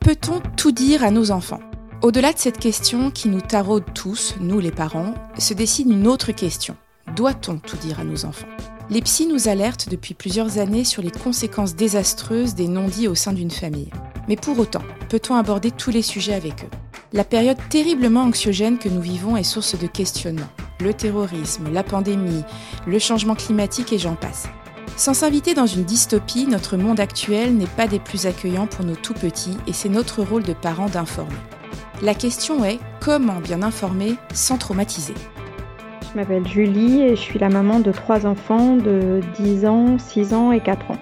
Peut-on tout dire à nos enfants? Au-delà de cette question qui nous taraude tous, nous les parents, se dessine une autre question. Doit-on tout dire à nos enfants? Les psys nous alertent depuis plusieurs années sur les conséquences désastreuses des non-dits au sein d'une famille. Mais pour autant, peut-on aborder tous les sujets avec eux? La période terriblement anxiogène que nous vivons est source de questionnements. Le terrorisme, la pandémie, le changement climatique et j'en passe. Sans s'inviter dans une dystopie, notre monde actuel n'est pas des plus accueillants pour nos tout petits et c'est notre rôle de parents d'informer. La question est comment bien informer sans traumatiser? Je m'appelle Julie et je suis la maman de trois enfants de 10 ans, 6 ans et 4 ans.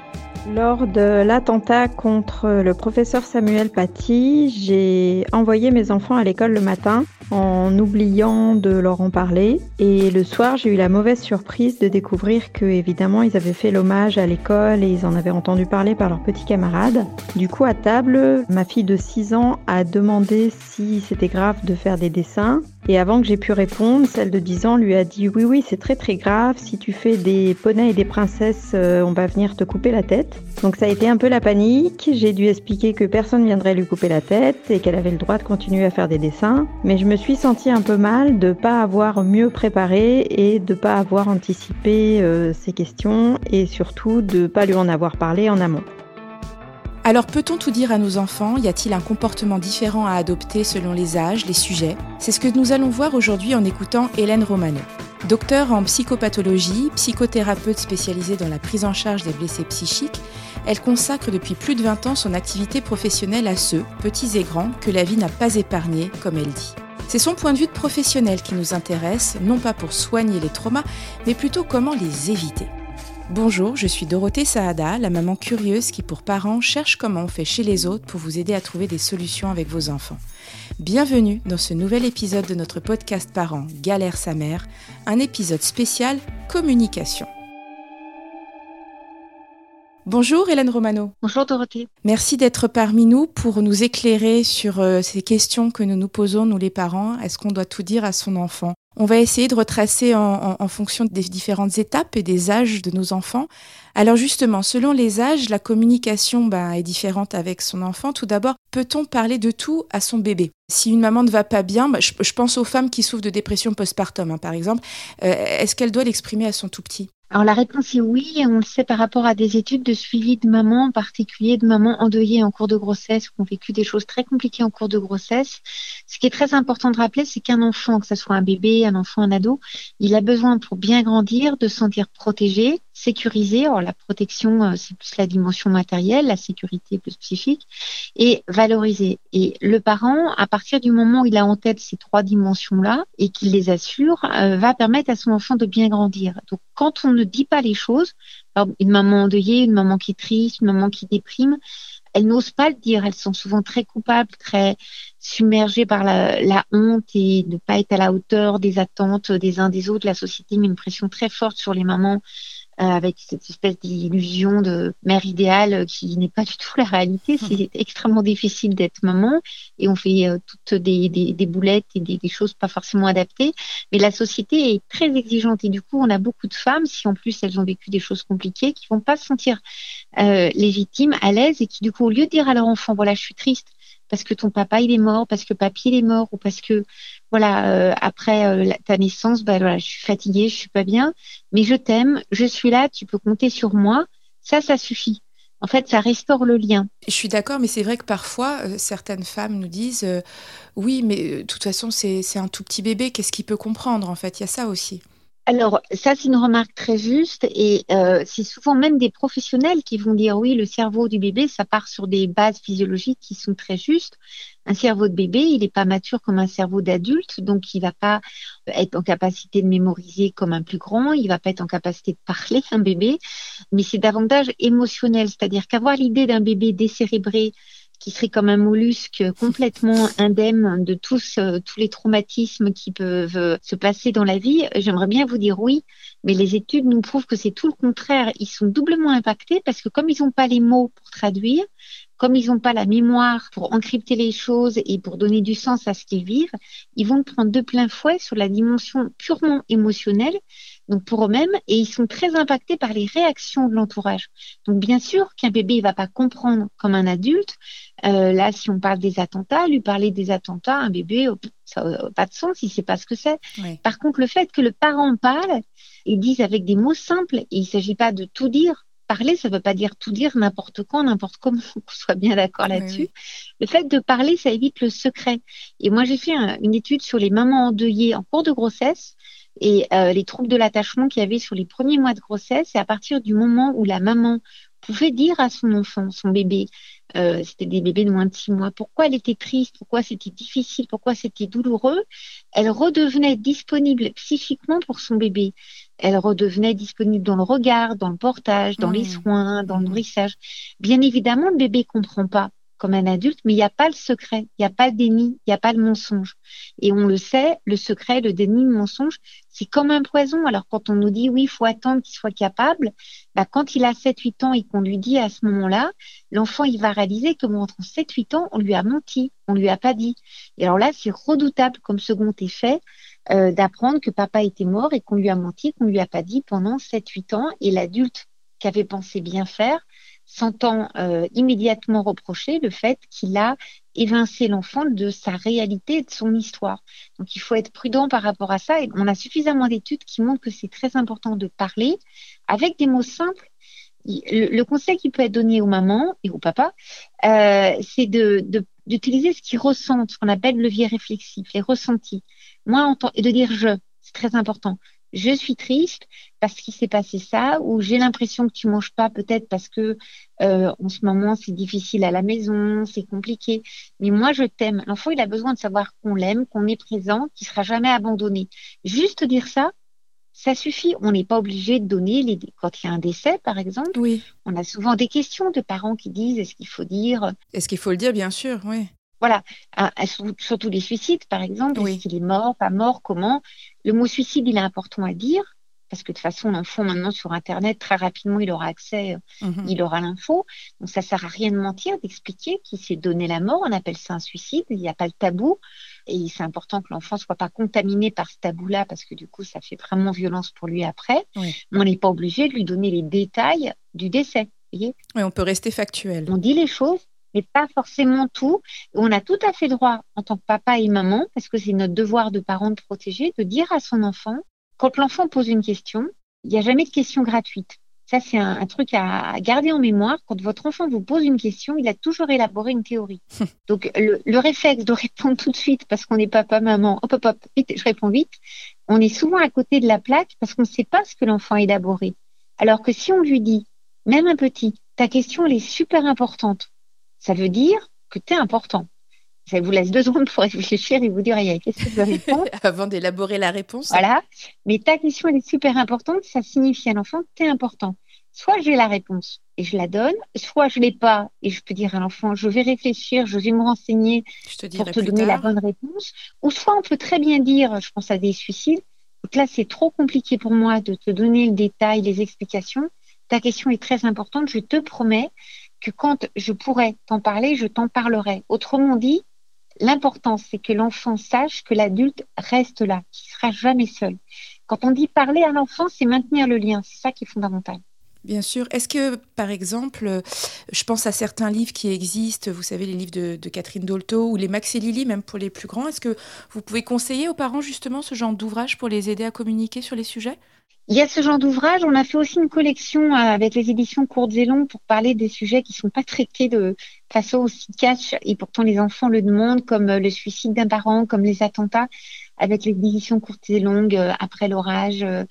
Lors de l'attentat contre le professeur Samuel Paty, j'ai envoyé mes enfants à l'école le matin en oubliant de leur en parler. Et le soir, j'ai eu la mauvaise surprise de découvrir que, évidemment, ils avaient fait l'hommage à l'école et ils en avaient entendu parler par leurs petits camarades. Du coup, à table, ma fille de 6 ans a demandé si c'était grave de faire des dessins. Et avant que j'ai pu répondre, celle de 10 ans lui a dit oui oui c'est très très grave, si tu fais des poneys et des princesses, euh, on va venir te couper la tête. Donc ça a été un peu la panique, j'ai dû expliquer que personne viendrait lui couper la tête et qu'elle avait le droit de continuer à faire des dessins. Mais je me suis sentie un peu mal de pas avoir mieux préparé et de pas avoir anticipé euh, ces questions et surtout de pas lui en avoir parlé en amont. Alors peut-on tout dire à nos enfants? Y a-t-il un comportement différent à adopter selon les âges, les sujets? C'est ce que nous allons voir aujourd'hui en écoutant Hélène Romano. Docteur en psychopathologie, psychothérapeute spécialisée dans la prise en charge des blessés psychiques, elle consacre depuis plus de 20 ans son activité professionnelle à ceux, petits et grands, que la vie n'a pas épargnés, comme elle dit. C'est son point de vue de professionnel qui nous intéresse, non pas pour soigner les traumas, mais plutôt comment les éviter. Bonjour, je suis Dorothée Saada, la maman curieuse qui pour parents cherche comment on fait chez les autres pour vous aider à trouver des solutions avec vos enfants. Bienvenue dans ce nouvel épisode de notre podcast Parents Galère sa mère, un épisode spécial communication. Bonjour Hélène Romano. Bonjour Dorothée. Merci d'être parmi nous pour nous éclairer sur euh, ces questions que nous nous posons, nous les parents. Est-ce qu'on doit tout dire à son enfant? On va essayer de retracer en, fonction des différentes étapes et des âges de nos enfants. Alors justement, selon les âges, la communication ben, est différente avec son enfant. Tout d'abord, peut-on parler de tout à son bébé? Si une maman ne va pas bien, ben, je, pense aux femmes qui souffrent de dépression postpartum, hein, par exemple, euh, est-ce qu'elle doit l'exprimer à son tout petit? Alors la réponse est oui, on le sait par rapport à des études de suivi de mamans, en particulier de mamans endeuillées en cours de grossesse qui ont vécu des choses très compliquées en cours de grossesse. Ce qui est très important de rappeler, c'est qu'un enfant, que ce soit un bébé, un enfant, un ado, il a besoin pour bien grandir de se sentir protégé, sécurisé. Alors la protection, euh, c'est plus la dimension matérielle, la sécurité plus psychique, et valorisé. Et le parent, à partir du moment où il a en tête ces trois dimensions-là et qu'il les assure, euh, va permettre à son enfant de bien grandir. Donc quand on ne dit pas les choses, une maman endeuillée, une maman qui est triste, une maman qui déprime, elles n'osent pas le dire. Elles sont souvent très coupables, très submergées par la, la, honte et ne pas être à la hauteur des attentes des uns des autres. La société met une pression très forte sur les mamans avec cette espèce d'illusion de mère idéale qui n'est pas du tout la réalité. C'est extrêmement difficile d'être maman et on fait euh, toutes des, des, des, boulettes et des, des, choses pas forcément adaptées. Mais la société est très exigeante et du coup, on a beaucoup de femmes, si en plus elles ont vécu des choses compliquées, qui vont pas se sentir euh, légitimes, à l'aise et qui du coup, au lieu de dire à leur enfant, voilà, je suis triste, parce que ton papa il est mort, parce que papy il est mort, ou parce que voilà euh, après euh, ta naissance, bah voilà, je suis fatiguée, je suis pas bien, mais je t'aime, je suis là, tu peux compter sur moi. Ça, ça suffit. En fait, ça restaure le lien. Je suis d'accord, mais c'est vrai que parfois, euh, certaines femmes nous disent Oui, mais de toute façon, c'est un tout petit bébé, qu'est-ce qu'il peut comprendre En fait, il y a ça aussi. Alors, ça, c'est une remarque très juste et c'est souvent même des professionnels qui vont dire oui, le cerveau du bébé, ça part sur des bases physiologiques qui sont très justes. Un cerveau de bébé, il n'est pas mature comme un cerveau d'adulte, donc il va pas être en capacité de mémoriser comme un plus grand, il va pas être en capacité de parler, un bébé, mais c'est davantage émotionnel, c'est-à-dire qu'avoir l'idée d'un bébé décérébré, qui serait comme un mollusque complètement indemne de tous, euh, tous les traumatismes qui peuvent euh, se passer dans la vie, j'aimerais bien vous dire oui, mais les études nous prouvent que c'est tout le contraire. Ils sont doublement impactés parce que comme ils n'ont pas les mots pour traduire, comme ils n'ont pas la mémoire pour encrypter les choses et pour donner du sens à ce qu'ils vivent, ils vont prendre de plein fouet sur la dimension purement émotionnelle donc pour eux-mêmes, et ils sont très impactés par les réactions de l'entourage. Donc bien sûr qu'un bébé il va pas comprendre comme un adulte. Euh, là, si on parle des attentats, lui parler des attentats, un bébé, oh, ça n'a pas de sens, il sait pas ce que c'est. Par contre, le fait que le parent parle et dise avec des mots simples, et il s'agit pas de tout dire, parler, ça ne veut pas dire tout dire n'importe quand, n'importe comment, qu'on soit bien d'accord là-dessus. Le fait de parler, ça évite le secret. Et moi, j'ai fait une étude sur les mamans endeuillées en cours de grossesse et euh, les troubles de l'attachement qu'il y avait sur les premiers mois de grossesse. Et à partir du moment où la maman pouvait dire à son enfant, son bébé, euh, c'était des bébés de moins de six mois, pourquoi elle était triste, pourquoi c'était difficile, pourquoi c'était douloureux, elle redevenait disponible psychiquement pour son bébé elle redevenait disponible dans le regard, dans le portage, dans les mmh. soins, dans le mmh. nourrissage. Bien évidemment, le bébé comprend pas comme un adulte, mais il n'y a pas le secret, il n'y a pas le déni, il n'y a pas le mensonge. Et on le sait, le secret, le déni, le mensonge, c'est comme un poison. Alors quand on nous dit oui, il faut attendre qu'il soit capable, bah, quand il a 7-8 ans et qu'on lui dit à ce moment-là, l'enfant il va réaliser que entre 7-8 ans, on lui a menti, on lui a pas dit. Et alors là, c'est redoutable comme second effet euh, d'apprendre que papa était mort et qu'on lui a menti, qu'on lui a pas dit pendant 7-8 ans. Et l'adulte qui avait pensé bien faire s'entend euh, immédiatement reprocher le fait qu'il a évincé l'enfant de sa réalité et de son histoire. Donc il faut être prudent par rapport à ça. Et on a suffisamment d'études qui montrent que c'est très important de parler avec des mots simples. Le, conseil qui peut être donné aux mamans et aux papas, euh, c'est de, d'utiliser ce qu'ils ressentent, ce qu'on appelle levier réflexif, les ressentis. Moi, et de dire je, c'est très important. Je suis triste parce qu'il s'est passé ça, ou j'ai l'impression que tu manges pas, peut-être parce que euh, en ce moment c'est difficile à la maison, c'est compliqué. Mais moi, je t'aime. L'enfant, il a besoin de savoir qu'on l'aime, qu'on est présent, qu'il sera jamais abandonné. Juste dire ça, ça suffit. On n'est pas obligé de donner les quand il y a un décès, par exemple. Oui. On a souvent des questions de parents qui disent est-ce qu'il faut dire Est-ce qu'il faut le dire, bien sûr, oui. Voilà, surtout les suicides, par exemple. Est-ce qu'il est mort, pas mort, comment? Le mot suicide, il est important à dire parce que de toute façon, l'enfant maintenant sur Internet, très rapidement, il aura accès, mhm. il aura l'info. Donc ça sert à rien de mentir, d'expliquer qu'il s'est donné la mort. On appelle ça un suicide. Il n'y a pas le tabou. Et c'est important que l'enfant soit pas contaminé par ce tabou-là parce que du coup, ça fait vraiment violence pour lui après. Mais on n'est pas obligé de lui donner les détails du décès. oui, on peut rester factuel. On dit les choses mais pas forcément tout. On a tout à fait droit, en tant que papa et maman, parce que c'est notre devoir de parents de protéger, de dire à son enfant, quand l'enfant pose une question, il n'y a jamais de question gratuite. Ça, c'est un, truc à, garder en mémoire. Quand votre enfant vous pose une question, il a toujours élaboré une théorie. Donc, le, réflexe de répondre tout de suite parce qu'on est papa, maman, hop, hop, hop, vite, je réponds vite, on est souvent à côté de la plaque parce qu'on ne sait pas ce que l'enfant a élaboré. Alors que si on lui dit, même un petit, ta question, elle est super importante ça veut dire que tu es important. Ça vous laisse deux secondes pour réfléchir et vous dire, qu'est-ce que je veux répondre? Avant d'élaborer la réponse. Voilà. Mais ta question, elle est super importante. Ça signifie à l'enfant que tu es important. Soit j'ai la réponse et je la donne, soit je l'ai pas et je peux dire à l'enfant, je vais réfléchir, je vais me renseigner pour te donner la bonne réponse. Ou soit on peut très bien dire, je pense à des suicides, donc là c'est trop compliqué pour moi de te donner le détail, les explications. Ta question est très importante, je te promets que quand je pourrais t'en parler, je t'en parlerai. Autrement dit, l'important, c'est que l'enfant sache que l'adulte reste là, qu'il ne sera jamais seul. Quand on dit parler à l'enfant, c'est maintenir le lien. C'est ça qui est fondamental. Bien sûr. Est-ce que, par exemple, je pense à certains livres qui existent, vous savez, les livres de, Catherine Dolto ou les Max et Lily, même pour les plus grands, est-ce que vous pouvez conseiller aux parents justement ce genre d'ouvrage pour les aider à communiquer sur les sujets? Il y a ce genre d'ouvrage. On a fait aussi une collection euh, avec les éditions courtes et longues pour parler des sujets qui ne sont pas traités de façon aussi cash et pourtant les enfants le demandent, comme euh, le suicide d'un parent, comme les attentats avec l'édition courte et longue, euh, après l'orage, euh,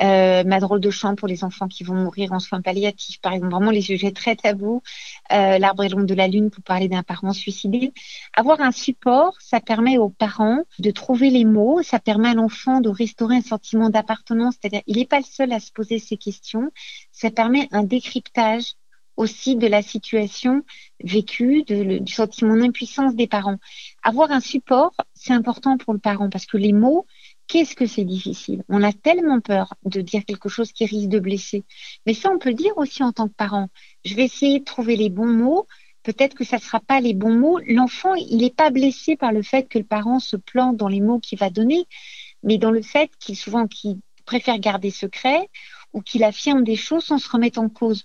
euh, ma drôle de chant pour les enfants qui vont mourir en soins palliatifs, par exemple, vraiment les sujets très tabous, l'arbre et l'ombre de la lune pour parler d'un parent suicidé. Avoir un support, ça permet aux parents de trouver les mots, ça permet à l'enfant de restaurer un sentiment d'appartenance, c'est-à-dire il n'est pas le seul à se poser ces questions, ça permet un décryptage aussi de la situation vécue, du sentiment d'impuissance des parents. Avoir un support, c'est important pour le parent parce que les mots, qu'est-ce que c'est difficile? On a tellement peur de dire quelque chose qui risque de blesser. Mais ça, on peut le dire aussi en tant que parent. Je vais essayer de trouver les bons mots. Peut-être que ça ne sera pas les bons mots. L'enfant, il n'est pas blessé par le fait que le parent se plante dans les mots qu'il va donner, mais dans le fait qu'il souvent qu'il préfère garder secret ou qu'il affirme des choses sans se remettre en cause.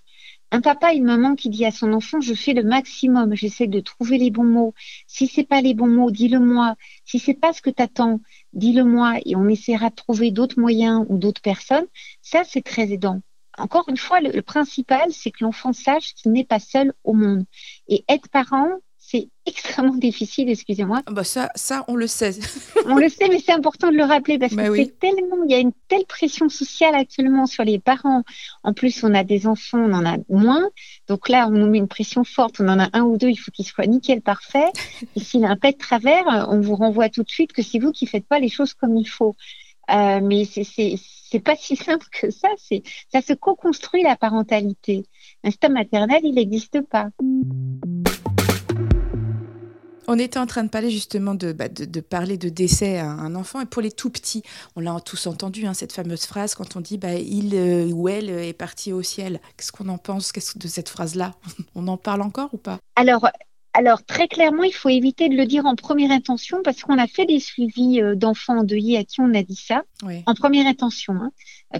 Un papa une maman qui dit à son enfant, je fais le maximum, j'essaie de trouver les bons mots. Si c'est pas les bons mots, dis-le-moi. Si c'est pas ce que t'attends, dis-le-moi et on essaiera de trouver d'autres moyens ou d'autres personnes. Ça, c'est très aidant. Encore une fois, le, le principal, c'est que l'enfant sache qu'il n'est pas seul au monde. Et être parent, c'est extrêmement difficile, excusez-moi. Ah bah ça, ça, on le sait. on le sait, mais c'est important de le rappeler parce bah que c'est tellement, il y a une telle pression sociale actuellement sur les parents. En plus, on a des enfants, on en a moins. Donc là, on nous met une pression forte. On en a un ou deux, il faut qu'ils soient nickel parfait. Et s'il a un pet de travers, on vous renvoie tout de suite que c'est vous qui faites pas les choses comme il faut. Euh, mais c'est c'est pas si simple que ça. C'est ça se co-construit la parentalité. L'instinct maternel, il n'existe pas. On était en train de parler justement de, bah, de, parler de décès à un enfant. Et pour les tout petits, on l'a tous entendu, hein, cette fameuse phrase quand on dit bah, il euh, ou elle est parti au ciel. Qu'est-ce qu'on en pense Qu'est-ce de cette phrase-là? On en parle encore ou pas? Alors, alors très clairement, il faut éviter de le dire en première intention parce qu'on a fait des suivis euh, d'enfants endeuillés à qui on a dit ça en première intention. Hein.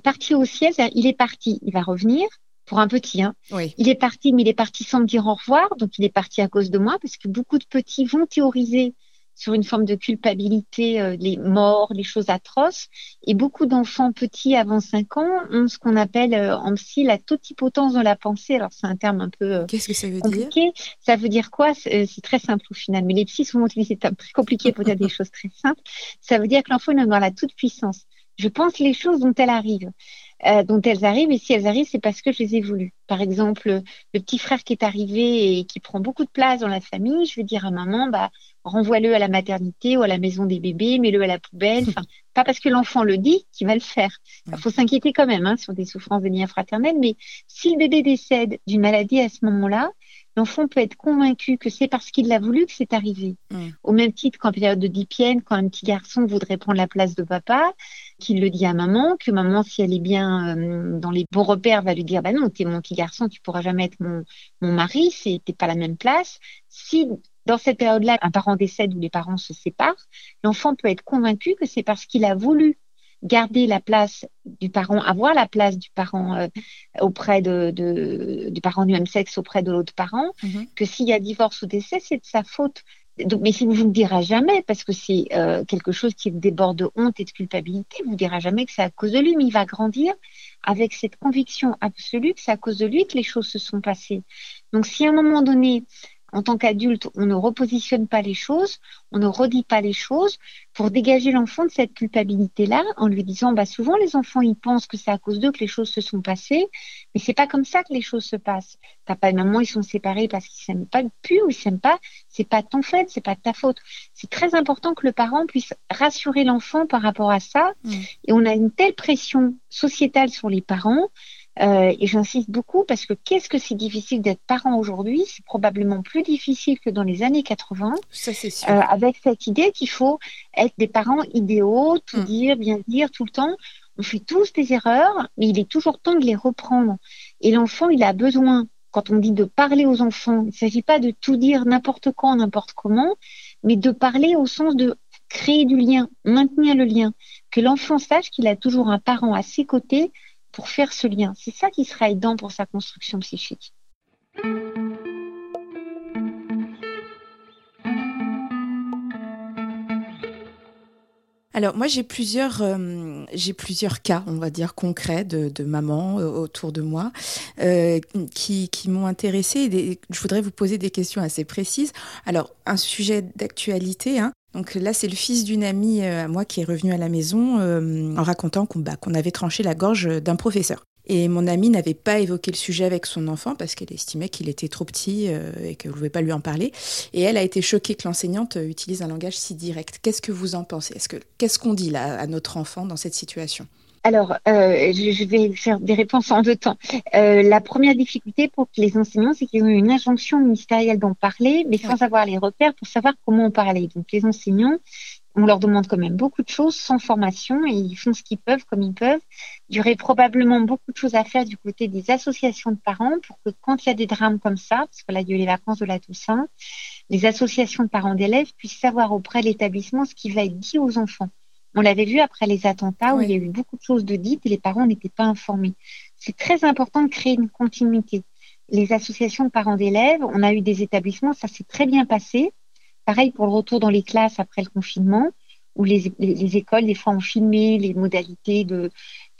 Parti au ciel, il est parti, il va revenir pour un petit. Hein. Il est parti, mais il est parti sans me dire au revoir. Donc, il est parti à cause de moi parce que beaucoup de petits vont théoriser sur une forme de culpabilité, euh, les morts, les choses atroces. Et beaucoup d'enfants petits avant 5 ans ont ce qu'on appelle euh, en psy la totipotence de la pensée. Alors, c'est un terme un peu euh, Qu'est-ce que ça veut compliqué. Dire ça veut dire quoi? C'est très simple au final. Mais les psys sont utilisés très compliqué pour dire des choses très simples. Ça veut dire que l'enfant est dans la toute puissance. Je pense les choses dont elles arrivent. Euh, dont elles arrivent. Et si elles arrivent, c'est parce que je les ai voulues. Par exemple, le petit frère qui est arrivé et qui prend beaucoup de place dans la famille, je vais dire à maman, bah, renvoie-le à la maternité ou à la maison des bébés, mets-le à la poubelle. Enfin, pas parce que l'enfant le dit qu'il va le faire. Il faut s'inquiéter quand même hein, sur des souffrances de liens fraternels. Mais si le bébé décède d'une maladie à ce moment-là, l'enfant peut être convaincu que c'est parce qu'il l'a voulu que c'est arrivé. Au même titre qu'en période de dipienne, quand un petit garçon voudrait prendre la place de papa, qu'il le dit à maman, que maman, si elle est bien euh, dans les bons repères, va lui dire, bah non, t'es mon petit garçon, tu pourras jamais être mon, mon mari, c'était pas la même place. Si dans cette période-là, un parent décède ou les parents se séparent, l'enfant peut être convaincu que c'est parce qu'il a voulu garder la place du parent, avoir la place du parent euh, auprès de, de, du parent du même sexe auprès de l'autre parent, mhm. que s'il y a divorce ou décès, c'est de sa faute. Donc, mais si vous ne le dira jamais, parce que c'est euh, quelque chose qui déborde de honte et de culpabilité, vous ne dira jamais que c'est à cause de lui, mais il va grandir avec cette conviction absolue que c'est à cause de lui que les choses se sont passées. Donc si à un moment donné, en tant qu'adulte, on ne repositionne pas les choses, on ne redit pas les choses pour dégager l'enfant de cette culpabilité-là en lui disant, bah, souvent les enfants, ils pensent que c'est à cause d'eux que les choses se sont passées, mais c'est pas comme ça que les choses se passent. Papa et maman, ils sont séparés parce qu'ils s'aiment pas plus ou ils s'aiment pas. C'est pas ton fait, c'est pas de ta faute. C'est très important que le parent puisse rassurer l'enfant par rapport à ça. Mmh. Et on a une telle pression sociétale sur les parents euh, et j'insiste beaucoup parce que qu'est-ce que c'est difficile d'être parent aujourd'hui? C'est probablement plus difficile que dans les années 80. Ça, c'est sûr. Euh, avec cette idée qu'il faut être des parents idéaux, tout hmm. dire, bien dire tout le temps. On fait tous des erreurs, mais il est toujours temps de les reprendre. Et l'enfant, il a besoin, quand on dit de parler aux enfants, il ne s'agit pas de tout dire n'importe quand, n'importe comment, mais de parler au sens de créer du lien, maintenir le lien, que l'enfant sache qu'il a toujours un parent à ses côtés pour faire ce lien. C'est ça qui sera aidant pour sa construction psychique. Alors moi j'ai plusieurs, euh, j'ai plusieurs cas, on va dire concrets de, mamans euh, autour de moi euh, qui, qui m'ont intéressée. Je voudrais vous poser des questions assez précises. Alors un sujet d'actualité, hein, donc là, c'est le fils d'une amie euh, à moi qui est revenu à la maison euh, en racontant bah, qu'on avait tranché la gorge d'un professeur. Et mon amie n'avait pas évoqué le sujet avec son enfant parce qu'elle estimait qu'il était trop petit euh, et qu'elle ne pouvait pas lui en parler. Et elle a été choquée que l'enseignante utilise un langage si direct. Qu'est-ce que vous en pensez? Qu'est-ce qu'on dit là à notre enfant dans cette situation? Alors, euh, je, vais faire des réponses en deux temps. Euh, la première difficulté pour les enseignants, c'est qu'ils ont une injonction ministérielle d'en parler, mais sans avoir les repères pour savoir comment en parler. Donc, les enseignants, on leur demande quand même beaucoup de choses sans formation et ils font ce qu'ils peuvent comme ils peuvent. Il y aurait probablement beaucoup de choses à faire du côté des associations de parents pour que quand il y a des drames comme ça, parce que là, il y a eu les vacances de la Toussaint, les associations de parents d'élèves puissent savoir auprès de l'établissement ce qui va être dit aux enfants On l'avait vu après les attentats où il y a eu beaucoup de choses de dites et les parents n'étaient pas informés. C'est très important de créer une continuité. Les associations de parents d'élèves, on a eu des établissements, ça s'est très bien passé. Pareil pour le retour dans les classes après le confinement où les, les, écoles, des fois, ont filmé les modalités de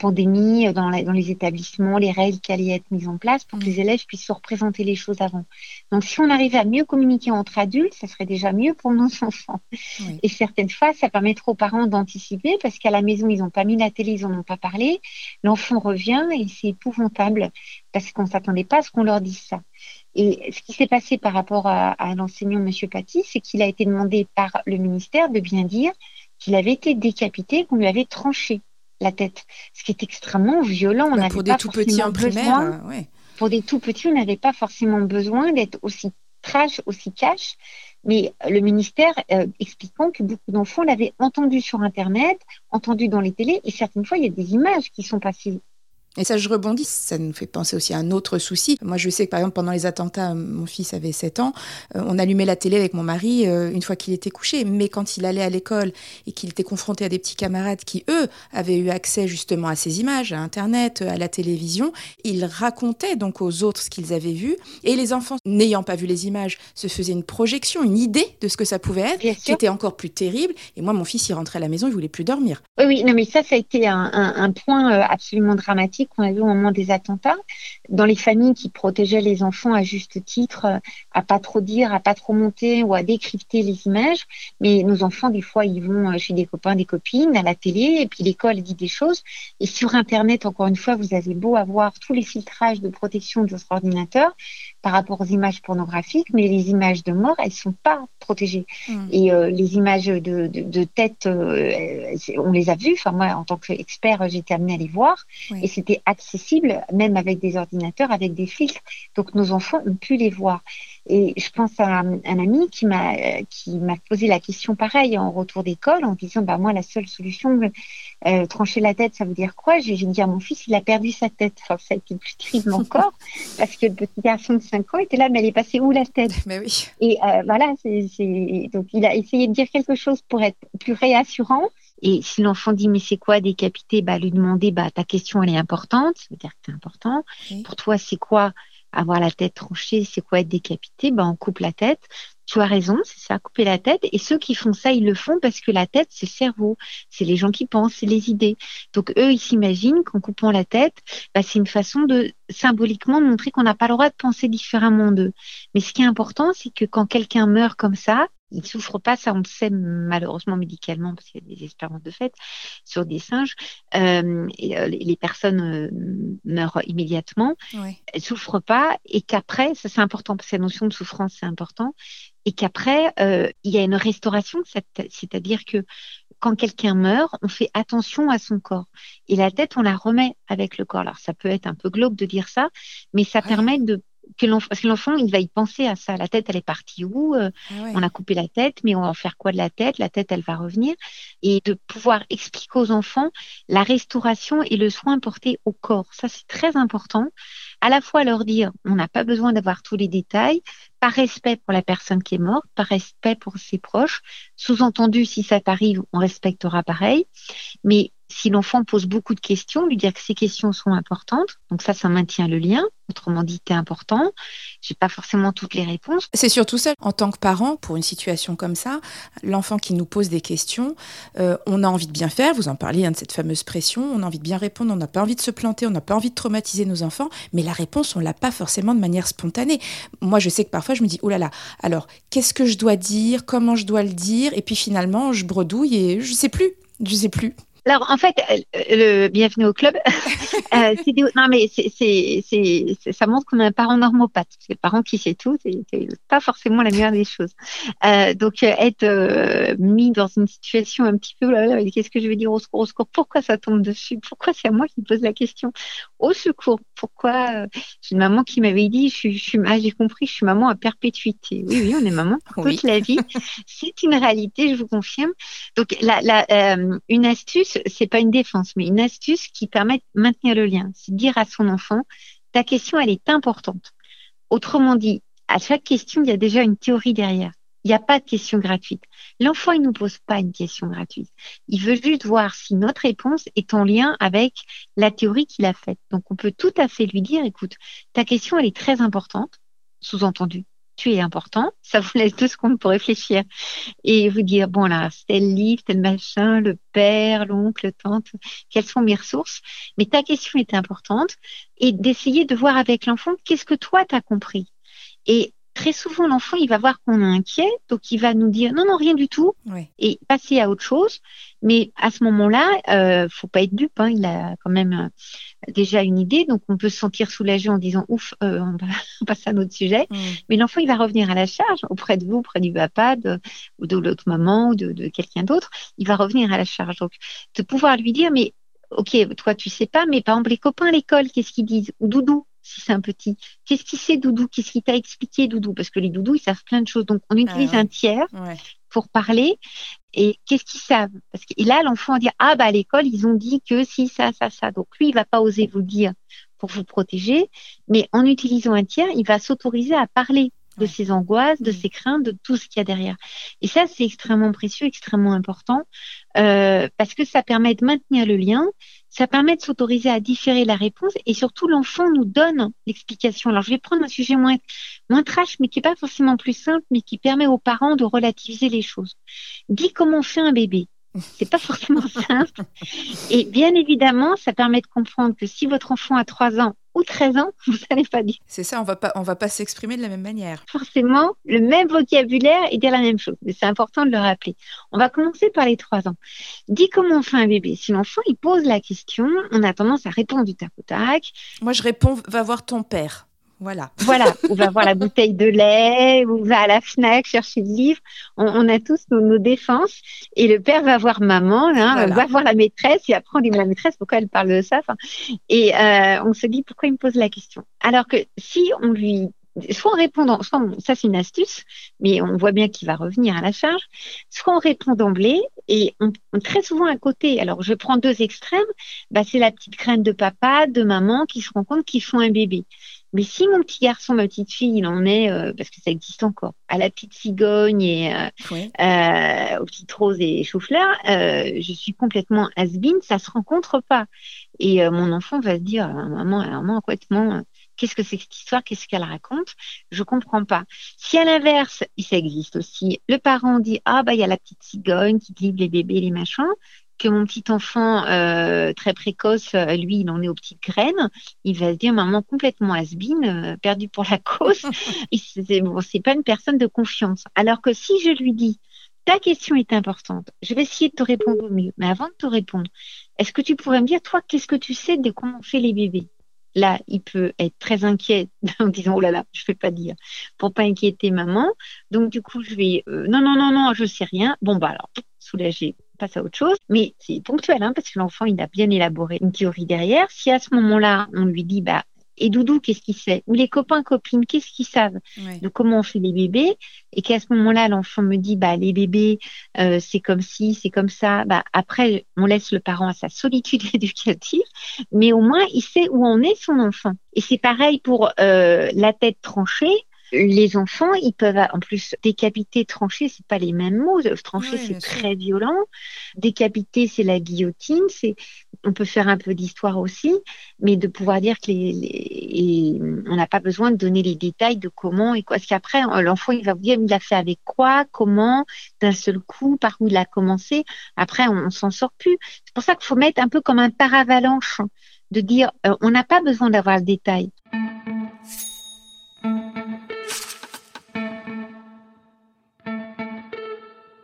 pandémie dans, dans, les établissements, les règles qui allaient être mises en place pour que les élèves puissent se représenter les choses avant. Donc, si on arrivait à mieux communiquer entre adultes, ça serait déjà mieux pour nos enfants. Et certaines fois, ça permettra aux parents d'anticiper parce qu'à la maison, ils n'ont pas mis la télé, ils n'en ont pas parlé. L'enfant revient et c'est épouvantable parce qu'on ne s'attendait pas à ce qu'on leur dise ça. Et ce qui s'est passé par rapport à, à l'enseignant Monsieur Paty, c'est qu'il a été demandé par le ministère de bien dire qu'il avait été décapité, qu'on lui avait tranché la tête, ce qui est extrêmement violent. On bah, pour des tout petits en primaire, euh, Pour des tout petits, on n'avait pas forcément besoin d'être aussi trash, aussi cash. Mais le ministère euh, expliquant que beaucoup d'enfants l'avaient entendu sur Internet, entendu dans les télés, et certaines fois, il y a des images qui sont passées et ça, je rebondis, ça nous fait penser aussi à un autre souci. Moi, je sais que par exemple, pendant les attentats, mon fils avait 7 ans, euh, on allumait la télé avec mon mari euh, une fois qu'il était couché. Mais quand il allait à l'école et qu'il était confronté à des petits camarades qui, eux, avaient eu accès justement à ces images, à Internet, à la télévision, il racontait donc aux autres ce qu'ils avaient vu. Et les enfants, n'ayant pas vu les images, se faisaient une projection, une idée de ce que ça pouvait être, qui était encore plus terrible. Et moi, mon fils, il rentrait à la maison, il voulait plus dormir. Oui, oui, non, mais ça, ça a été un, un, un point euh, absolument dramatique qu'on a vu au moment des attentats, dans les familles qui protégeaient les enfants à juste titre, à pas trop dire, à pas trop monter ou à décrypter les images. Mais nos enfants, des fois, ils vont euh, chez des copains, des copines, à la télé, et puis l'école dit des choses. Et sur Internet, encore une fois, vous avez beau avoir tous les filtrages de protection de votre ordinateur, par rapport aux images pornographiques, mais les images de mort, elles sont pas protégées. Hmm. Et euh, les images de, de, de tête, euh, on les a vues. Enfin, moi, en tant qu'expert, j'étais amenée à les voir. Et c'était accessible, même avec des ordinateurs, avec des filtres. Donc, nos enfants ont pu les voir. Et je pense à un, ami qui m'a qui m'a posé la question pareille en retour d'école en disant bah moi la seule solution euh, trancher la tête ça veut dire quoi? J'ai dit à mon fils il a perdu sa tête. Enfin, ça a été plus terrible encore parce que le petit garçon de 5 ans était là mais elle est passée où la tête? Mais oui. Et euh, voilà c'est donc il a essayé de dire quelque chose pour être plus réassurant. Et si l'enfant dit mais c'est quoi décapiter? Bah lui demander bah ta question elle est importante, ça veut dire que c'est important. Pour toi c'est quoi? Avoir la tête tranchée, c'est quoi être décapité? Ben on coupe la tête. Tu as raison, c'est ça, couper la tête. Et ceux qui font ça, ils le font parce que la tête, c'est le cerveau, c'est les gens qui pensent, c'est les idées. Donc eux, ils s'imaginent qu'en coupant la tête, bah, c'est une façon de symboliquement montrer qu'on n'a pas le droit de penser différemment d'eux. Mais ce qui est important, c'est que quand quelqu'un meurt comme ça, il ne souffre pas, ça on le sait malheureusement médicalement parce qu'il y a des espérances de fait sur des singes. Euh, et, euh, les personnes euh, meurent immédiatement, ouais. elles souffrent pas et qu'après, ça c'est important parce que la notion de souffrance c'est important, et qu'après il y a une restauration, c'est-à-dire que quand quelqu'un meurt, on fait attention à son corps et la tête on la remet avec le corps. Alors ça peut être un peu glauque de dire ça, mais ça ouais. permet de que l'enfant, parce que l'enfant, il va y penser à ça. La tête, elle est partie où ah ouais. On a coupé la tête, mais on va en faire quoi de la tête? La tête, elle va revenir. Et de pouvoir expliquer aux enfants la restauration et le soin porté au corps. Ça, c'est très important. À la fois leur dire, on n'a pas besoin d'avoir tous les détails, par respect pour la personne qui est morte, par respect pour ses proches. Sous-entendu, si ça t'arrive, on respectera pareil. Mais si l'enfant pose beaucoup de questions, lui dire que ces questions sont importantes. Donc ça, ça maintient le lien. Autrement dit, c'est important. J'ai pas forcément toutes les réponses. C'est surtout ça, en tant que parent, pour une situation comme ça, l'enfant qui nous pose des questions, euh, on a envie de bien faire. Vous en parliez hein, de cette fameuse pression. On a envie de bien répondre. On n'a pas envie de se planter. On n'a pas envie de traumatiser nos enfants. Mais la réponse, on l'a pas forcément de manière spontanée. Moi, je sais que parfois, je me dis, oh là là. Alors, qu'est-ce que je dois dire? Comment je dois le dire? Et puis finalement, je bredouille et je sais plus. Je sais plus. Alors en fait, euh, le bienvenue au club. euh, des... non mais c'est, c'est, c'est, ça montre qu'on a un parent normopathe. Que le parent qui sait tout, c'est, c'est pas forcément la meilleure des choses. Euh, donc euh, être euh, mis dans une situation un petit peu, là, là, qu'est-ce que je vais dire au secours, au secours? Pourquoi ça tombe dessus? Pourquoi c'est à moi qui pose la question? Au secours Pourquoi J'ai une maman qui m'avait dit, je, je suis, ah, j'ai compris, je suis maman à perpétuité. Oui, oui, on est maman toute oui. la vie. C'est une réalité, je vous confirme. Donc la, la, une astuce c'est pas une défense, mais une astuce qui permet de maintenir le lien. C'est dire à son enfant, ta question, elle est importante. Autrement dit, à chaque question, il y a déjà une théorie derrière. Il n'y a pas de question gratuite. L'enfant, il ne nous pose pas une question gratuite. Il veut juste voir si notre réponse est en lien avec la théorie qu'il a faite. Donc, on peut tout à fait lui dire, écoute, ta question, elle est très importante, sous-entendu. Tu es important, ça vous laisse deux secondes pour réfléchir et vous dire bon là, tel livre, tel machin, le père, l'oncle, tante, quelles sont mes ressources? Mais ta question est importante et d'essayer de voir avec l'enfant qu'est-ce que toi t'as compris? Très souvent, l'enfant, il va voir qu'on est inquiet, donc il va nous dire non, non, rien du tout, et passer à autre chose. Mais à ce moment-là, euh, faut pas être dupe, hein, il a quand même euh, déjà une idée, donc on peut se sentir soulagé en disant ouf, euh, on va passer à un autre sujet. Mm. Mais l'enfant, il va revenir à la charge auprès de vous, auprès du papa, de, ou de l'autre maman, ou de, de quelqu'un d'autre. Il va revenir à la charge. Donc, de pouvoir lui dire, mais ok, toi tu sais pas, mais par exemple les copains à l'école, qu'est-ce qu'ils disent? Ou Doudou, si c'est un petit. Qu'est-ce qu'il sait, Doudou? Qu'est-ce qu'il t'a expliqué, Doudou? Parce que les doudous, ils savent plein de choses. Donc, on utilise ah un tiers pour parler. Et qu'est-ce qu'ils savent? Parce que et là, l'enfant va dire ah bah à l'école, ils ont dit que si ça, ça, ça. Donc lui, il va pas oser vous le dire pour vous protéger, mais en utilisant un tiers, il va s'autoriser à parler de ses angoisses, de mm. ses craintes, de tout ce qu'il y a derrière. Et ça, c'est extrêmement précieux, extrêmement important, euh, parce que ça permet de maintenir le lien, ça permet de s'autoriser à différer la réponse, et surtout l'enfant nous donne l'explication. Alors, je vais prendre un sujet moins moins trash, mais qui est pas forcément plus simple, mais qui permet aux parents de relativiser les choses. Dis comment on fait un bébé. C'est pas forcément simple. Et bien évidemment, ça permet de comprendre que si votre enfant a 3 ans ou 13 ans, vous n'allez pas dire. C'est ça, on va pas, on va pas s'exprimer de la même manière. Forcément, le même vocabulaire et dire la même chose. Mais c'est important de le rappeler. On va commencer par les 3 ans. Dis comment on fait un bébé. Si l'enfant, il pose la question, on a tendance à répondre du tac au tac. Moi, je réponds, va voir ton père. Voilà. Voilà, on va voir la bouteille de lait, on va à la FNAC chercher le livre. On, a tous nos, défenses. Et le père va voir maman, hein, va voir la maîtresse, et après on dit, la maîtresse, pourquoi elle parle de ça Et euh, on se dit, pourquoi il me pose la question Alors que si on lui soit en répondant, soit ça c'est une astuce, mais on voit bien qu'il va revenir à la charge, soit on répond d'emblée et on, très souvent à côté. Alors je prends deux extrêmes, bah, c'est la petite crainte de papa, de maman qui se rend compte qu'ils font un bébé. Mais si mon petit garçon, ma petite fille, il en est, euh, parce que ça existe encore, à la petite cigogne et euh, euh, aux petites roses et chou-fleurs, je suis complètement has ça se rencontre pas. Et mon enfant va se dire, maman, maman, complètement, qu'est-ce que c'est que cette histoire, qu'est-ce qu'elle raconte? Je comprends pas. Si à l'inverse, ça existe aussi, le parent dit, ah bah il y a la petite cigogne qui livre les bébés, les machins, que mon petit enfant euh, très précoce, euh, lui, il en est aux petites graines, il va se dire maman complètement has euh, perdu pour la cause. c'est bon, c'est pas une personne de confiance. Alors que si je lui dis ta question est importante, je vais essayer de te répondre au mieux. Mais avant de te répondre, est-ce que tu pourrais me dire toi qu'est-ce que tu sais de comment on fait les bébés? Là, il peut être très inquiet en disant oh là là, je ne vais pas dire pour pas inquiéter maman. Donc du coup, je vais non non non non, je sais rien. Bon bah alors soulagé passe à autre chose. Mais c'est ponctuel, hein, parce que l'enfant, il a bien élaboré une théorie derrière. Si à ce moment-là, on lui dit, bah, et Doudou, qu'est-ce qu'il sait? Ou les copains, copines, qu'est-ce qu'ils savent de comment on fait les bébés? Et qu'à ce moment-là, l'enfant me dit, bah les bébés, euh, c'est comme ci, c'est comme ça. Bah après, on laisse le parent à sa solitude éducative, mais au moins il sait où en est son enfant. Et c'est pareil pour euh, la tête tranchée les enfants, ils peuvent en plus décapiter, trancher, c'est pas les mêmes mots. Trancher, c'est très violent. Décapiter, c'est la guillotine. C'est, on peut faire un peu d'histoire aussi, mais de pouvoir dire que les, on n'a pas besoin de donner les détails de comment et quoi. Parce qu'après, l'enfant, il va vous dire, il l'a fait avec quoi, comment, d'un seul coup, par où il a commencé. Après, on, s'en sort plus. C'est pour ça qu'il faut mettre un peu comme un paravalanche, de dire, euh, on n'a pas besoin d'avoir le détail.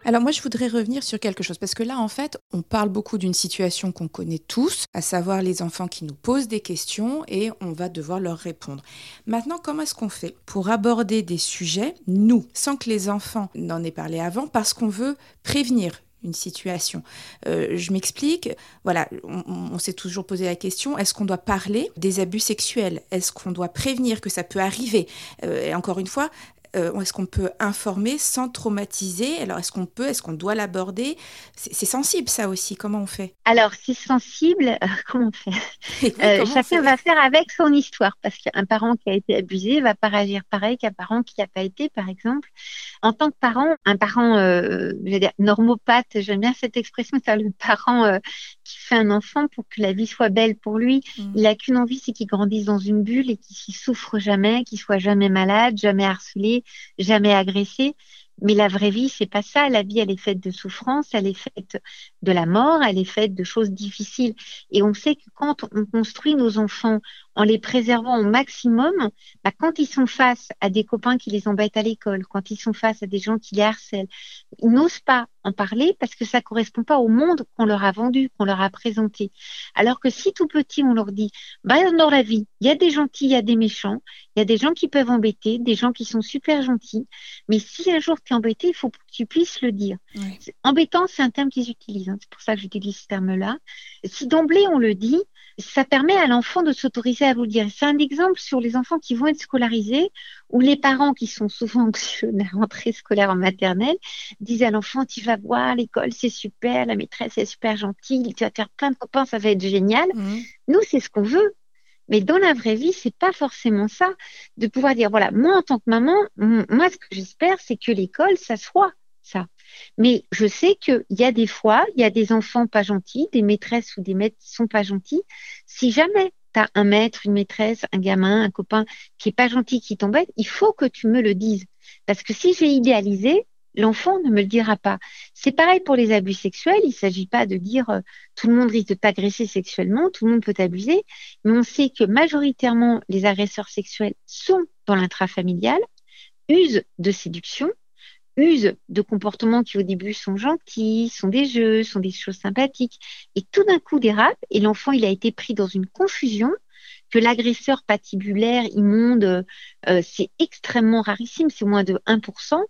Alors moi, je voudrais revenir sur quelque chose, parce que là, en fait, on parle beaucoup d'une situation qu'on connaît tous, à savoir les enfants qui nous posent des questions et on va devoir leur répondre. Maintenant, comment est-ce qu'on fait pour aborder des sujets, nous, sans que les enfants n'en aient parlé avant, parce qu'on veut prévenir une situation? Euh, je m'explique. Voilà, on, s'est toujours posé la question est-ce qu'on doit parler des abus sexuels? Est-ce qu'on doit prévenir que ça peut arriver? Euh, Et encore une fois, euh, est-ce qu'on peut informer sans traumatiser Alors, est-ce qu'on peut, est-ce qu'on doit l'aborder? C'est, sensible, ça aussi. Comment on fait? Alors, c'est sensible. Euh, comment on fait? Euh, Chacun va faire avec son histoire, parce qu'un parent qui a été abusé va pas réagir pareil qu'un parent qui n'a pas été, par exemple. En tant que parent, un parent, je vais dire, normopathe, j'aime bien cette expression, c'est le parent qui fait un enfant pour que la vie soit belle pour lui. Mmh. Il n'a qu'une envie, c'est qu'il grandisse dans une bulle et qu'il souffre jamais, qu'il soit jamais malade, jamais harcelé jamais agressé. Mais la vraie vie, c'est pas ça. La vie, elle est faite de souffrance, elle est faite de la mort, elle est faite de choses difficiles. Et on sait que quand on construit nos enfants en les préservant au maximum, bah, quand ils sont face à des copains qui les embêtent à l'école, quand ils sont face à des gens qui les harcèlent, ils n'osent pas en parler parce que ça correspond pas au monde qu'on leur a vendu, qu'on leur a présenté. Alors que si tout petit on leur dit, bah dans la vie, il y a des gentils, il y a des méchants, il y a des gens qui peuvent embêter, des gens qui sont super gentils, mais si un jour tu es embêté, il faut que tu puisses le dire. Embêtant, c'est un terme qu'ils utilisent, hein. c'est pour ça que j'utilise ce terme-là. Si d'emblée on le dit, ça permet à l'enfant de s'autoriser à vous le dire. C'est un exemple sur les enfants qui vont être scolarisés, où les parents qui sont souvent anxieux de la rentrée scolaire en maternelle disent à l'enfant, tu vas voir, l'école c'est super, la maîtresse est super gentille, tu vas faire plein de copains, ça va être génial. Mmh. Nous, c'est ce qu'on veut. Mais dans la vraie vie, c'est pas forcément ça. De pouvoir dire, voilà, moi en tant que maman, moi ce que j'espère, c'est que l'école, ça soit. Mais je sais qu'il y a des fois, il y a des enfants pas gentils, des maîtresses ou des maîtres qui sont pas gentils. Si jamais tu as un maître, une maîtresse, un gamin, un copain qui est pas gentil, qui t'embête, il faut que tu me le dises. Parce que si j'ai idéalisé, l'enfant ne me le dira pas. C'est pareil pour les abus sexuels. Il ne s'agit pas de dire euh, tout le monde risque de t'agresser sexuellement, tout le monde peut t'abuser, mais on sait que majoritairement les agresseurs sexuels sont dans l'intrafamilial, usent de séduction, de comportements qui au début sont gentils, sont des jeux, sont des choses sympathiques, et tout d'un coup dérapent, et l'enfant il a été pris dans une confusion que l'agresseur patibulaire immonde, euh, c'est extrêmement rarissime, c'est moins de 1%.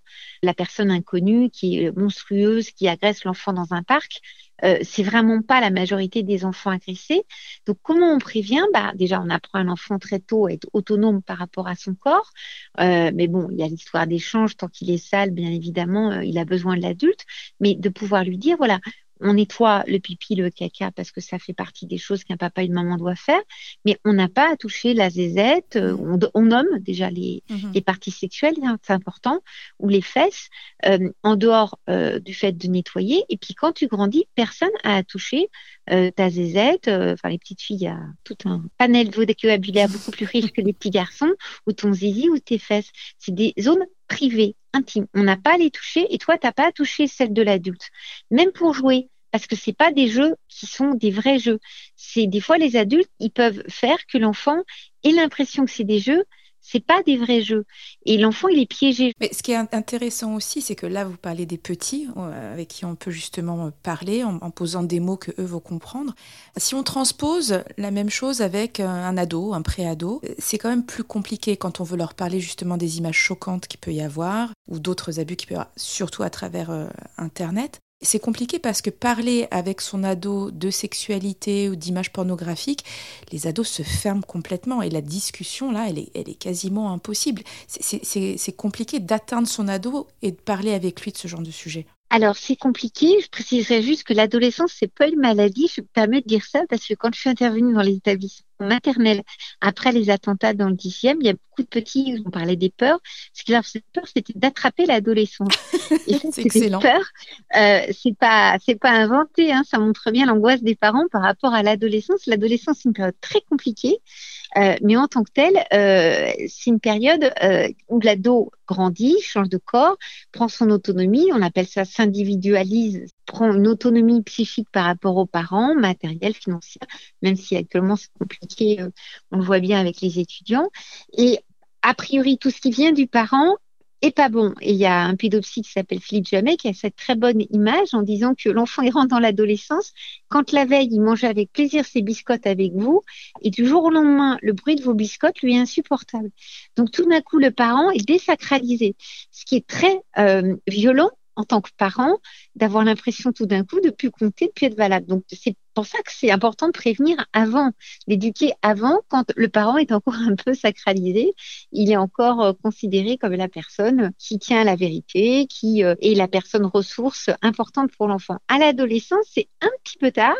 La personne inconnue qui est monstrueuse, qui agresse l'enfant dans un parc, euh, c'est vraiment pas la majorité des enfants agressés. Donc comment on prévient? Bah déjà on apprend un enfant très tôt à être autonome par rapport à son corps. Euh, mais bon, il y a l'histoire d'échange. Tant qu'il est sale, bien évidemment, euh, il a besoin de l'adulte. Mais de pouvoir lui dire voilà, on nettoie le pipi, le caca parce que ça fait partie des choses qu'un papa et une maman doivent faire, mais on n'a pas à toucher la zézette. Euh, mmh. On, nomme déjà les, mmh les parties sexuelles, hein, c'est important, ou les fesses, euh, en dehors euh, du fait de nettoyer. Et puis quand tu grandis, personne a à toucher ta zézette. Enfin, les petites filles, il y a tout un panel de vocabulaire beaucoup plus riche que les petits garçons, ou ton zizi ou tes fesses. C'est des zones privées, intimes. On n'a pas à les toucher et toi, tu n'as pas à toucher celle de l'adulte. Même pour jouer, parce que c'est pas des jeux qui sont des vrais jeux. C'est des fois les adultes, ils peuvent faire que l'enfant ait l'impression que c'est des jeux, c'est pas des vrais jeux. Et l'enfant, il est piégé. Mais ce qui est intéressant aussi, c'est que là, vous parlez des petits, euh, avec qui on peut justement parler en, posant des mots que eux vont comprendre. Si on transpose la même chose avec un ado, un pré-ado, c'est quand même plus compliqué quand on veut leur parler justement des images choquantes qu'il peut y avoir, ou d'autres abus qui peuvent y avoir, surtout à travers euh, Internet. C'est compliqué parce que parler avec son ado de sexualité ou d'images pornographiques, les ados se ferment complètement et la discussion, là, elle est, elle est quasiment impossible. C'est compliqué d'atteindre son ado et de parler avec lui de ce genre de sujet. Alors, c'est compliqué. Je préciserai juste que l'adolescence, c'est pas une maladie. Je me permets de dire ça parce que quand je suis intervenue dans les établissements maternels après les attentats dans le 10e, il y a beaucoup de petits, on parlait des peurs. Ce qui leur faisait peur, c'était d'attraper l'adolescence. Et ça, c'est excellent. Peur, euh, c'est pas, c'est pas inventé, hein. Ça montre bien l'angoisse des parents par rapport à l'adolescence. L'adolescence, c'est une période très compliquée. Euh, mais en tant que tel, euh, c'est une période euh, où l'ado grandit, change de corps, prend son autonomie, on appelle ça s'individualise, prend une autonomie psychique par rapport aux parents, matérielle, financière, même si actuellement c'est compliqué, on le voit bien avec les étudiants. Et a priori, tout ce qui vient du parent et pas bon. Et il y a un pédopsie qui s'appelle Philippe Jamet qui a cette très bonne image en disant que l'enfant rentre dans l'adolescence quand la veille il mangeait avec plaisir ses biscottes avec vous et du jour au lendemain le bruit de vos biscottes lui est insupportable. Donc tout d'un coup le parent est désacralisé, ce qui est très euh, violent en tant que parent, d'avoir l'impression tout d'un coup de plus compter, de plus être valable. Donc, c'est pour ça que c'est important de prévenir avant, d'éduquer avant, quand le parent est encore un peu sacralisé, il est encore euh, considéré comme la personne qui tient à la vérité, qui euh, est la personne ressource importante pour l'enfant. À l'adolescence, c'est un petit peu tard,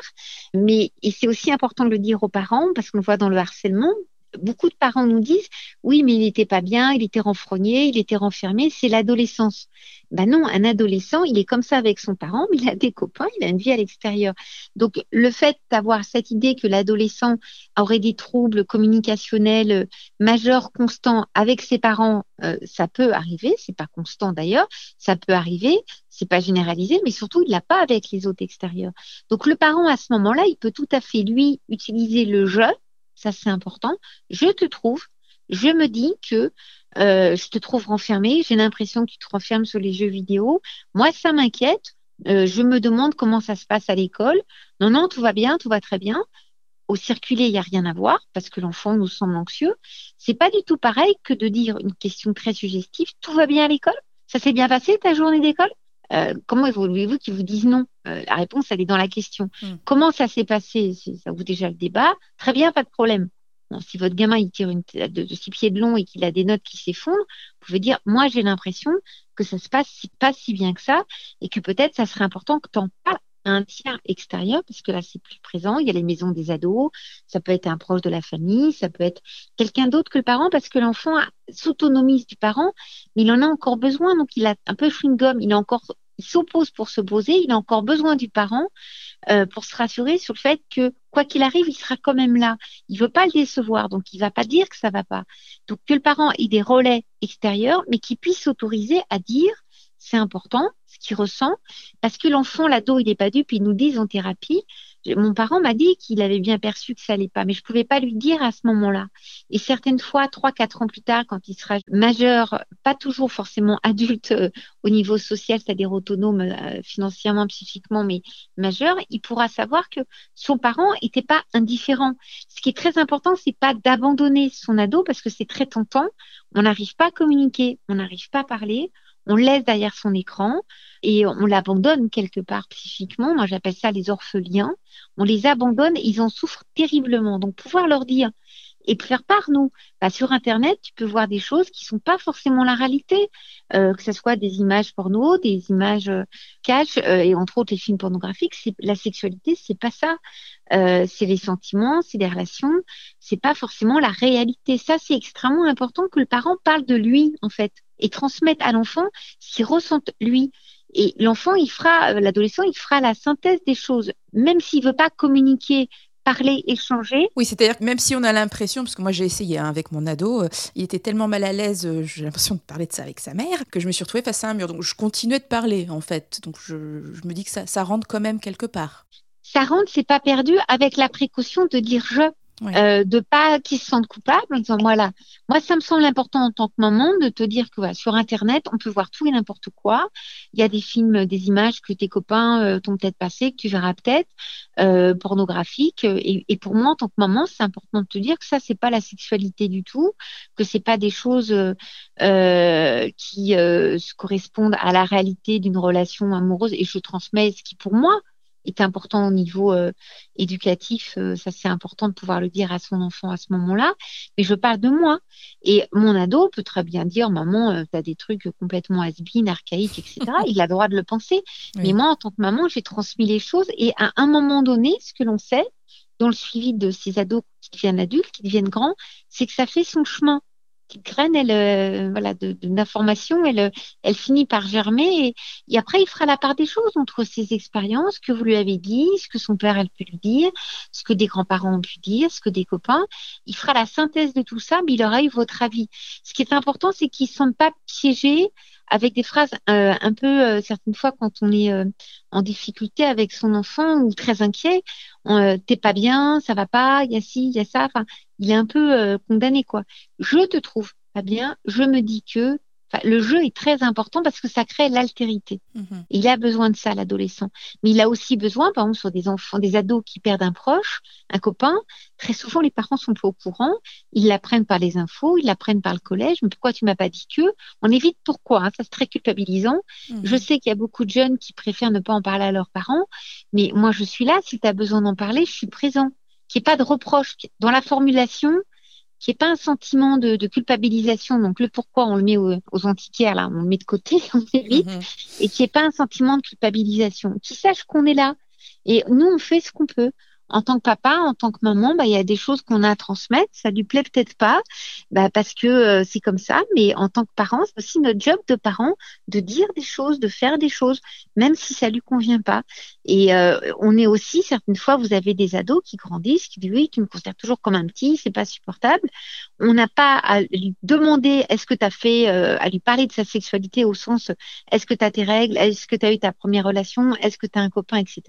mais c'est aussi important de le dire aux parents parce qu'on le voit dans le harcèlement, beaucoup de parents nous disent oui, mais il n'était pas bien, il était renfrogné, il était renfermé, c'est l'adolescence. Ben non, un adolescent, il est comme ça avec son parent, mais il a des copains, il a une vie à l'extérieur. Donc le fait d'avoir cette idée que l'adolescent aurait des troubles communicationnels euh, majeurs, constants avec ses parents, euh, ça peut arriver, c'est pas constant d'ailleurs, ça peut arriver, c'est pas généralisé, mais surtout il l'a pas avec les autres extérieurs. Donc le parent à ce moment-là, il peut tout à fait lui utiliser le jeu ça c'est important. Je te trouve, je me dis que euh, je te trouve renfermé, j'ai l'impression que tu te renfermes sur les jeux vidéo. Moi, ça m'inquiète. Euh, je me demande comment ça se passe à l'école. Non, non, tout va bien, tout va très bien. Au circulé, il n'y a rien à voir parce que l'enfant nous semble anxieux. C'est pas du tout pareil que de dire une question très suggestive. Tout va bien à l'école? Ça s'est bien passé ta journée d'école? Euh, comment voulez-vous qu'ils vous disent non? Euh, La réponse, elle est dans la question. Hmm. Comment ça s'est passé? Ça vous déjà le débat. Très bien, pas de problème. si votre gamin il tire une, de, de six pieds de long et qu'il a des notes qui s'effondrent, vous pouvez dire moi j'ai l'impression que ça se passe pas si bien que ça et que peut-être ça serait important que tu en parles un tiers extérieur, parce que là, c'est plus présent. Il y a les maisons des ados, ça peut être un proche de la famille, ça peut être quelqu'un d'autre que le parent, parce que l'enfant s'autonomise du parent, mais il en a encore besoin. Donc, il a un peu chewing-gum, il, encore, il s'oppose pour se poser, il a encore besoin du parent euh, pour se rassurer sur le fait que, quoi qu'il arrive, il sera quand même là. Il veut pas le décevoir, donc il va pas dire que ça va pas. Donc, que le parent ait des relais extérieurs, mais qu'il puisse s'autoriser à dire c'est important, ce qu'il ressent, parce que l'enfant, l'ado, il n'est pas dupe, ils nous disent en thérapie, mon parent m'a dit qu'il avait bien perçu que ça allait pas, mais je pouvais pas lui dire à ce moment-là. Et certaines fois, trois, quatre ans plus tard, quand il sera majeur, pas toujours forcément adulte euh, au niveau social, c'est-à-dire autonome euh, financièrement, psychiquement, mais majeur, il pourra savoir que son parent était pas indifférent. Ce qui est très important, c'est pas d'abandonner son ado parce que c'est très tentant. On n'arrive pas à communiquer, on n'arrive pas à parler, on laisse derrière son écran et on l'abandonne quelque part psychiquement. Moi, j'appelle ça les orphelins. On les abandonne, ils en souffrent terriblement. Donc, pouvoir leur dire et faire part, nous, bah, sur Internet, tu peux voir des choses qui sont pas forcément la réalité, euh, que ce soit des images porno, des images euh, cash, euh, et entre autres les films pornographiques. La sexualité, c'est pas ça. Euh, c'est les sentiments, c'est les relations, c'est pas forcément la réalité. Ça, c'est extrêmement important que le parent parle de lui en fait et transmette à l'enfant ce qu'il ressent lui. Et l'enfant, il fera, euh, l'adolescent, il fera la synthèse des choses, même s'il veut pas communiquer parler, échanger. Oui, c'est-à-dire que même si on a l'impression, parce que moi j'ai essayé hein, avec mon ado, euh, il était tellement mal à l'aise, euh, j'ai l'impression de parler de ça avec sa mère, que je me suis retrouvée face à un mur. Donc je continuais de parler en fait. Donc je, me dis que ça, ça rentre quand même quelque part. Ça rentre, c'est pas perdu, avec la précaution de dire je euh, de pas qu'ils se sentent coupables. En disant voilà moi ça me semble important en tant que maman de te dire que sur internet on peut voir tout et n'importe quoi. Il y a des films des images que tes copains euh, t'ont peut-être passé que tu verras peut-être euh, pornographiques. Et, et, pour moi en tant que maman c'est important de te dire que ça c'est pas la sexualité du tout que c'est pas des choses euh, qui euh, correspondent à la réalité d'une relation amoureuse. Et je transmets ce qui pour moi est important au niveau euh, éducatif. Euh, ça, c'est important de pouvoir le dire à son enfant à ce moment-là. Mais je parle de moi. Et mon ado peut très bien dire, maman, euh, tu as des trucs complètement has archaïques, etc. Il a le droit de le penser. Mais moi, en tant que maman, j'ai transmis les choses. Et à un moment donné, ce que l'on sait, dans le suivi de ces ados qui deviennent adultes, qui deviennent grands, c'est que ça fait son chemin graine, elle, euh, voilà, d'information, elle, elle finit par germer et, après il fera la part des choses entre ses expériences, que vous lui avez dit, ce que son père elle peut lui dire, ce que des grands-parents ont pu dire, ce que des copains. Il fera la synthèse de tout ça, mais il aura eu votre avis. Ce qui est important, c'est qu'ils ne sont pas piégés avec des phrases euh, un peu euh, certaines fois quand on est en difficulté avec son enfant ou très inquiet, t'es pas bien, ça va pas, il y a ci, il y a ça. Enfin, il est un peu condamné quoi. Je te trouve pas bien, je me dis que le jeu est très important parce que ça crée l'altérité. Mhm. Il a besoin de ça, l'adolescent. Mais il a aussi besoin, par exemple, sur des enfants, des ados qui perdent un proche, un copain, très souvent les parents sont pas au courant, ils l'apprennent par les infos, ils l'apprennent par le collège, mais pourquoi tu m'as pas dit que? On évite pourquoi, hein, ça c'est très culpabilisant. Mhm. Je sais qu'il y a beaucoup de jeunes qui préfèrent ne pas en parler à leurs parents, mais moi je suis là, si tu as besoin d'en parler, je suis présent. Qu'il n'y ait pas de reproche. Dans la formulation, qui est pas un sentiment de, culpabilisation. Donc le pourquoi on le met aux, antiquaires là, on le met de côté, on évite, mhm. et qui est pas un sentiment de culpabilisation. Qui sache qu'on est là. Et nous on fait ce qu'on peut en tant que papa, en tant que maman, bah, il y a des choses qu'on a à transmettre. Ça lui plaît peut-être pas, bah, parce que euh, c'est comme ça. Mais en tant que parent, c'est aussi notre job de parent de dire des choses, de faire des choses, même si ça lui convient pas. Et euh, on est aussi certaines fois, vous avez des ados qui grandissent, qui disent oui, tu me considères toujours comme un petit, c'est pas supportable. On n'a pas à lui demander est-ce que tu as fait, euh, à lui parler de sa sexualité au sens est-ce que tu as tes règles, est-ce que tu as eu ta première relation, est-ce que tu as un copain, etc.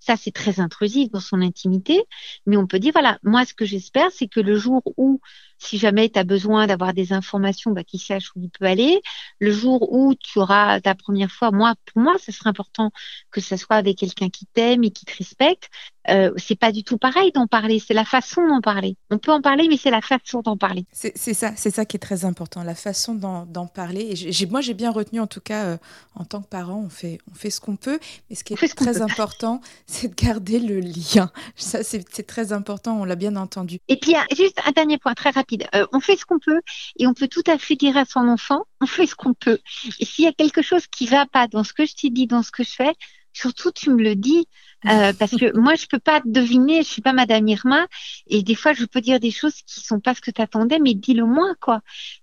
Ça, c'est très intrusif dans son intimité, mais on peut dire, voilà, moi, ce que j'espère, c'est que le jour où si jamais tu as besoin d'avoir des informations, bah, qu'il sache où il peut aller. Le jour où tu auras ta première fois, moi, pour moi, ce serait important que ce soit avec quelqu'un qui t'aime et qui te respecte. Euh, c'est pas du tout pareil d'en parler, c'est la façon d'en parler. On peut en parler, mais c'est la façon d'en parler. C'est ça, c'est ça qui est très important, la façon d'en parler. Et moi, j'ai bien retenu, en tout cas, euh, en tant que parent, on fait, on fait ce qu'on peut, mais ce qui est très important, c'est de garder le lien. Ça, c'est très important, on l'a bien entendu. Et puis, juste un dernier point très rapide euh, on fait ce qu'on peut et on peut tout à fait dire à son enfant, on fait ce qu'on peut. Et s'il y a quelque chose qui va pas dans ce que je t'ai dit, dans ce que je fais, surtout tu me le dis. Euh, parce que moi je peux pas deviner, je suis pas Madame Irma et des fois je peux dire des choses qui sont pas ce que tu attendais, mais dis-le moi quoi.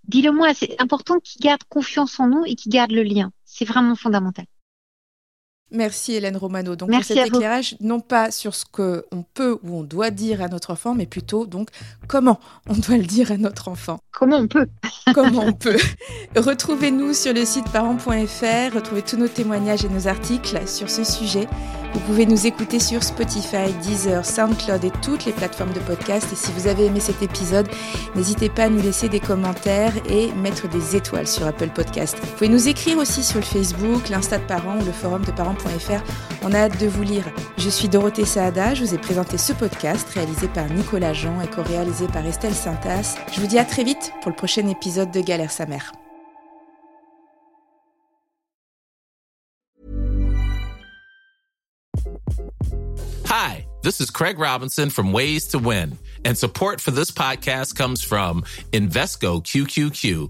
Dis-le moi, c'est important qu'il garde confiance en nous et qu'il garde le lien. C'est vraiment fondamental. Merci Hélène Romano. Donc pour cet éclairage, non pas sur ce qu'on peut ou on doit dire à notre enfant, mais plutôt donc comment on doit le dire à notre enfant. Comment on peut Comment on peut Retrouvez-nous sur le site parents.fr, retrouvez tous nos témoignages et nos articles sur ce sujet. Vous pouvez nous écouter sur Spotify, Deezer, SoundCloud et toutes les plateformes de podcast. Et si vous avez aimé cet épisode, n'hésitez pas à nous laisser des commentaires et mettre des étoiles sur Apple Podcast. Vous pouvez nous écrire aussi sur le Facebook, l'Insta de parents ou le forum de On a hâte de vous lire. Je suis Dorothée Saada, je vous ai présenté ce podcast réalisé par Nicolas Jean et co-réalisé par Estelle Saintas. Je vous dis à très vite pour le prochain épisode de Galère sa mère. Hi, this is Craig Robinson from Ways to Win, and support for this podcast comes from Invesco QQQ,